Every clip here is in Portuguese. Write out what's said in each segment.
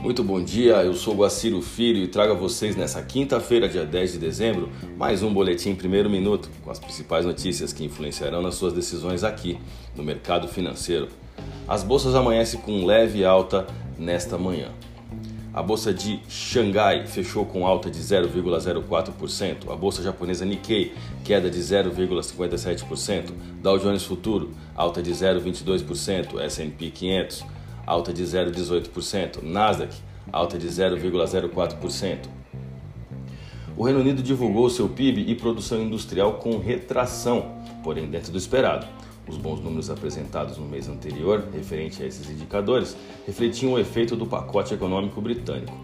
Muito bom dia, eu sou Guaciro Filho e trago a vocês nessa quinta-feira, dia 10 de dezembro, mais um boletim primeiro minuto com as principais notícias que influenciarão nas suas decisões aqui no mercado financeiro. As bolsas amanhecem com leve alta nesta manhã. A bolsa de Xangai fechou com alta de 0,04%, a bolsa japonesa Nikkei queda de 0,57%, Dow Jones Futuro alta de 0,22%, S&P 500 alta de 0,18%, Nasdaq alta de 0,04%. O Reino Unido divulgou seu PIB e produção industrial com retração, porém dentro do esperado. Os bons números apresentados no mês anterior, referente a esses indicadores, refletiam o efeito do pacote econômico britânico.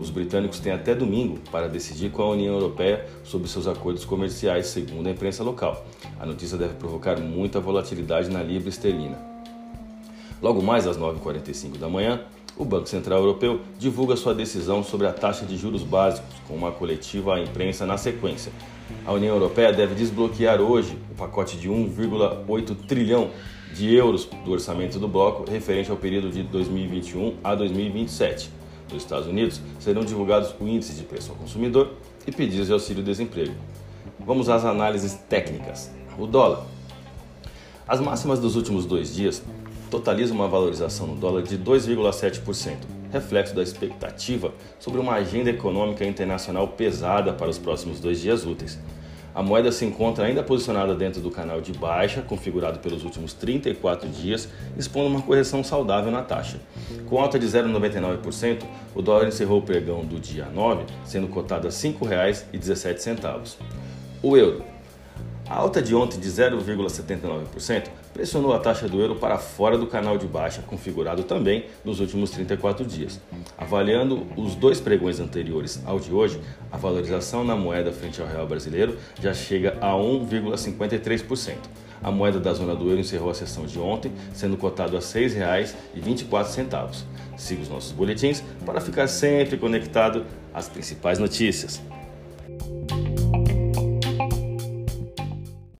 Os britânicos têm até domingo para decidir com a União Europeia sobre seus acordos comerciais, segundo a imprensa local. A notícia deve provocar muita volatilidade na libra esterlina. Logo mais às 9h45 da manhã, o Banco Central Europeu divulga sua decisão sobre a taxa de juros básicos, com uma coletiva à imprensa na sequência. A União Europeia deve desbloquear hoje o pacote de 1,8 trilhão de euros do orçamento do bloco referente ao período de 2021 a 2027. Nos Estados Unidos serão divulgados o índice de preço ao consumidor e pedidos de auxílio-desemprego. Vamos às análises técnicas. O dólar. As máximas dos últimos dois dias totalizam uma valorização no dólar de 2,7%, reflexo da expectativa sobre uma agenda econômica internacional pesada para os próximos dois dias úteis. A moeda se encontra ainda posicionada dentro do canal de baixa, configurado pelos últimos 34 dias, expondo uma correção saudável na taxa. Com alta de 0,99%, o dólar encerrou o pregão do dia 9, sendo cotado a R$ 5,17. O euro a alta de ontem de 0,79% pressionou a taxa do euro para fora do canal de baixa, configurado também nos últimos 34 dias. Avaliando os dois pregões anteriores ao de hoje, a valorização na moeda frente ao real brasileiro já chega a 1,53%. A moeda da zona do euro encerrou a sessão de ontem, sendo cotado a R$ 6,24. Siga os nossos boletins para ficar sempre conectado às principais notícias.